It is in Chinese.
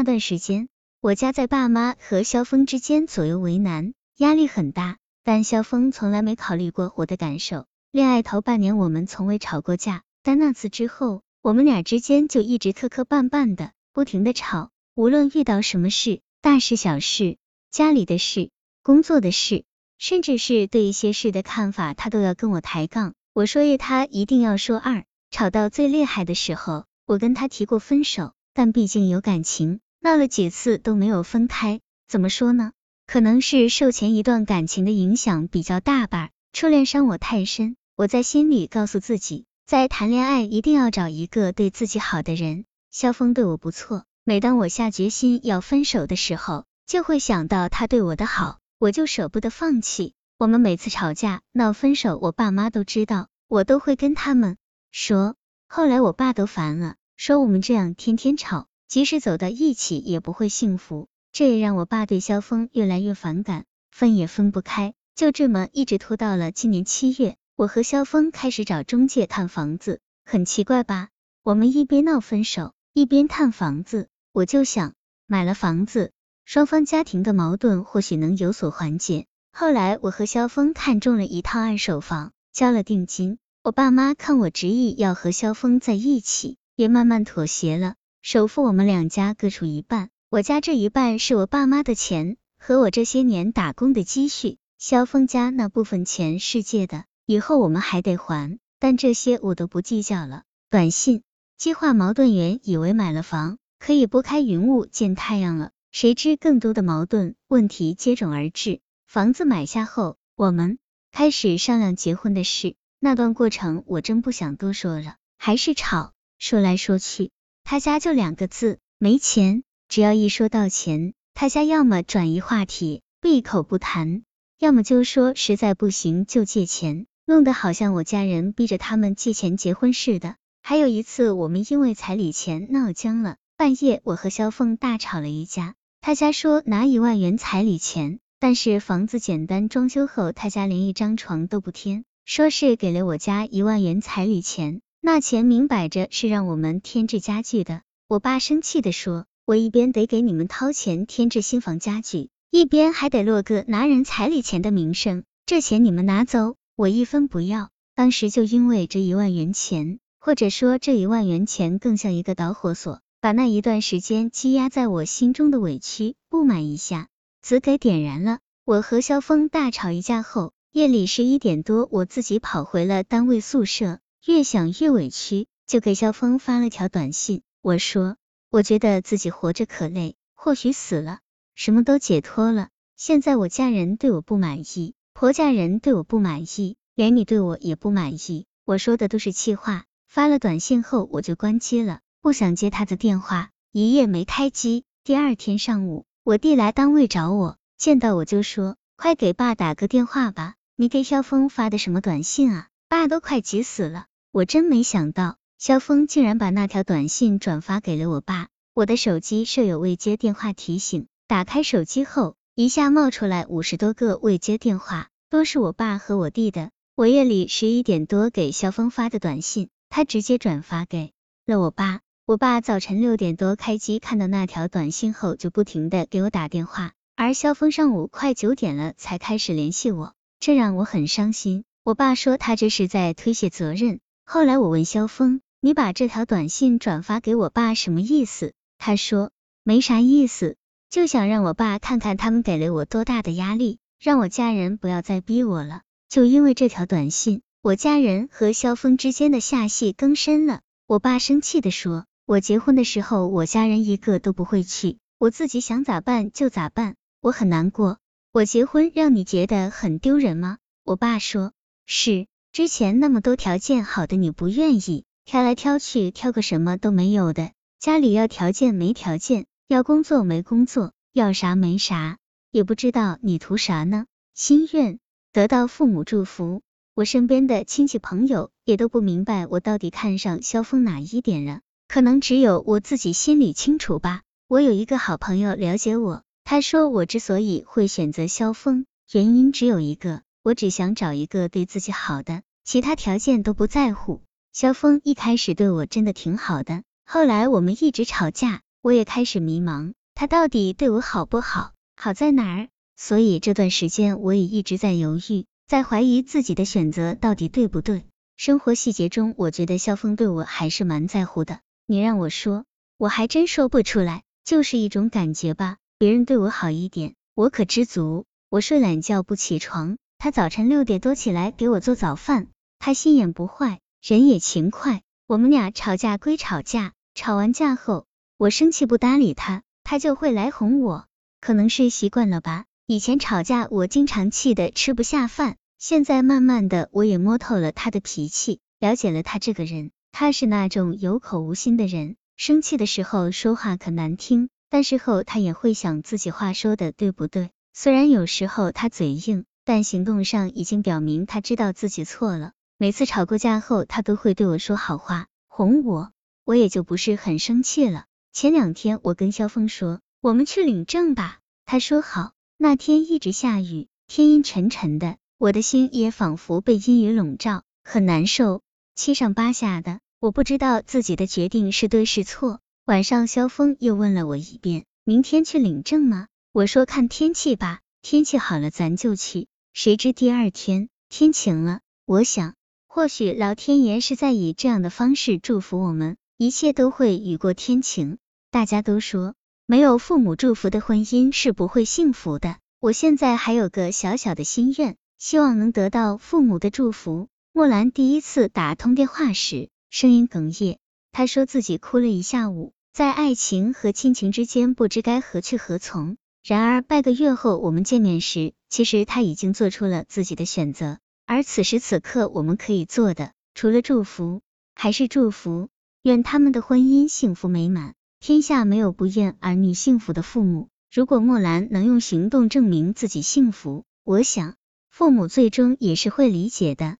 那段时间，我家在爸妈和萧峰之间左右为难，压力很大。但萧峰从来没考虑过我的感受。恋爱头半年，我们从未吵过架，但那次之后，我们俩之间就一直磕磕绊绊的，不停的吵。无论遇到什么事，大事小事，家里的事，工作的事，甚至是对一些事的看法，他都要跟我抬杠。我说一，他一定要说二。吵到最厉害的时候，我跟他提过分手，但毕竟有感情，闹了几次都没有分开。怎么说呢？可能是受前一段感情的影响比较大吧。初恋伤我太深，我在心里告诉自己，在谈恋爱一定要找一个对自己好的人。萧峰对我不错，每当我下决心要分手的时候，就会想到他对我的好，我就舍不得放弃。我们每次吵架闹分手，我爸妈都知道，我都会跟他们。说，后来我爸都烦了，说我们这样天天吵，即使走到一起也不会幸福。这也让我爸对萧峰越来越反感，分也分不开，就这么一直拖到了今年七月，我和萧峰开始找中介看房子。很奇怪吧？我们一边闹分手，一边看房子，我就想，买了房子，双方家庭的矛盾或许能有所缓解。后来我和萧峰看中了一套二手房，交了定金。我爸妈看我执意要和萧峰在一起，也慢慢妥协了。首付我们两家各出一半，我家这一半是我爸妈的钱和我这些年打工的积蓄，萧峰家那部分钱是借的，以后我们还得还，但这些我都不计较了。短信，激化矛盾原以为买了房可以拨开云雾见太阳了，谁知更多的矛盾问题接踵而至。房子买下后，我们开始商量结婚的事。那段过程我真不想多说了，还是吵，说来说去，他家就两个字，没钱。只要一说到钱，他家要么转移话题，闭口不谈，要么就说实在不行就借钱，弄得好像我家人逼着他们借钱结婚似的。还有一次，我们因为彩礼钱闹僵了，半夜我和肖凤大吵了一架，他家说拿一万元彩礼钱，但是房子简单装修后，他家连一张床都不添。说是给了我家一万元彩礼钱，那钱明摆着是让我们添置家具的。我爸生气的说，我一边得给你们掏钱添置新房家具，一边还得落个拿人彩礼钱的名声，这钱你们拿走，我一分不要。当时就因为这一万元钱，或者说这一万元钱更像一个导火索，把那一段时间积压在我心中的委屈、不满一下子给点燃了。我和肖峰大吵一架后。夜里十一点多，我自己跑回了单位宿舍，越想越委屈，就给肖峰发了条短信。我说，我觉得自己活着可累，或许死了，什么都解脱了。现在我家人对我不满意，婆家人对我不满意，连你对我也不满意。我说的都是气话。发了短信后，我就关机了，不想接他的电话，一夜没开机。第二天上午，我弟来单位找我，见到我就说，快给爸打个电话吧。你给萧峰发的什么短信啊？爸都快急死了！我真没想到，萧峰竟然把那条短信转发给了我爸。我的手机设有未接电话提醒，打开手机后，一下冒出来五十多个未接电话，都是我爸和我弟的。我夜里十一点多给萧峰发的短信，他直接转发给了我爸。我爸早晨六点多开机，看到那条短信后，就不停的给我打电话，而萧峰上午快九点了才开始联系我。这让我很伤心。我爸说他这是在推卸责任。后来我问肖峰，你把这条短信转发给我爸什么意思？他说没啥意思，就想让我爸看看他们给了我多大的压力，让我家人不要再逼我了。就因为这条短信，我家人和肖峰之间的下戏更深了。我爸生气的说，我结婚的时候，我家人一个都不会去，我自己想咋办就咋办，我很难过。我结婚让你觉得很丢人吗？我爸说，是，之前那么多条件好的你不愿意，挑来挑去挑个什么都没有的，家里要条件没条件，要工作没工作，要啥没啥，也不知道你图啥呢？心愿得到父母祝福，我身边的亲戚朋友也都不明白我到底看上萧峰哪一点了，可能只有我自己心里清楚吧。我有一个好朋友了解我。他说我之所以会选择萧峰，原因只有一个，我只想找一个对自己好的，其他条件都不在乎。萧峰一开始对我真的挺好的，后来我们一直吵架，我也开始迷茫，他到底对我好不好？好在哪儿？所以这段时间我也一直在犹豫，在怀疑自己的选择到底对不对。生活细节中，我觉得肖峰对我还是蛮在乎的。你让我说，我还真说不出来，就是一种感觉吧。别人对我好一点，我可知足。我睡懒觉不起床，他早晨六点多起来给我做早饭。他心眼不坏，人也勤快。我们俩吵架归吵架，吵完架后，我生气不搭理他，他就会来哄我。可能是习惯了吧。以前吵架，我经常气得吃不下饭。现在慢慢的，我也摸透了他的脾气，了解了他这个人。他是那种有口无心的人，生气的时候说话可难听，但事后他也会想自己话说的对不对。虽然有时候他嘴硬，但行动上已经表明他知道自己错了。每次吵过架后，他都会对我说好话，哄我，我也就不是很生气了。前两天我跟肖峰说，我们去领证吧，他说好。那天一直下雨，天阴沉沉的，我的心也仿佛被阴雨笼罩，很难受，七上八下的。我不知道自己的决定是对是错。晚上，萧峰又问了我一遍：“明天去领证吗？”我说：“看天气吧，天气好了咱就去。”谁知第二天天晴了。我想，或许老天爷是在以这样的方式祝福我们，一切都会雨过天晴。大家都说。没有父母祝福的婚姻是不会幸福的。我现在还有个小小的心愿，希望能得到父母的祝福。莫兰第一次打通电话时，声音哽咽，她说自己哭了一下午，在爱情和亲情之间不知该何去何从。然而半个月后我们见面时，其实他已经做出了自己的选择。而此时此刻我们可以做的，除了祝福，还是祝福，愿他们的婚姻幸福美满。天下没有不愿儿女幸福的父母。如果莫兰能用行动证明自己幸福，我想父母最终也是会理解的。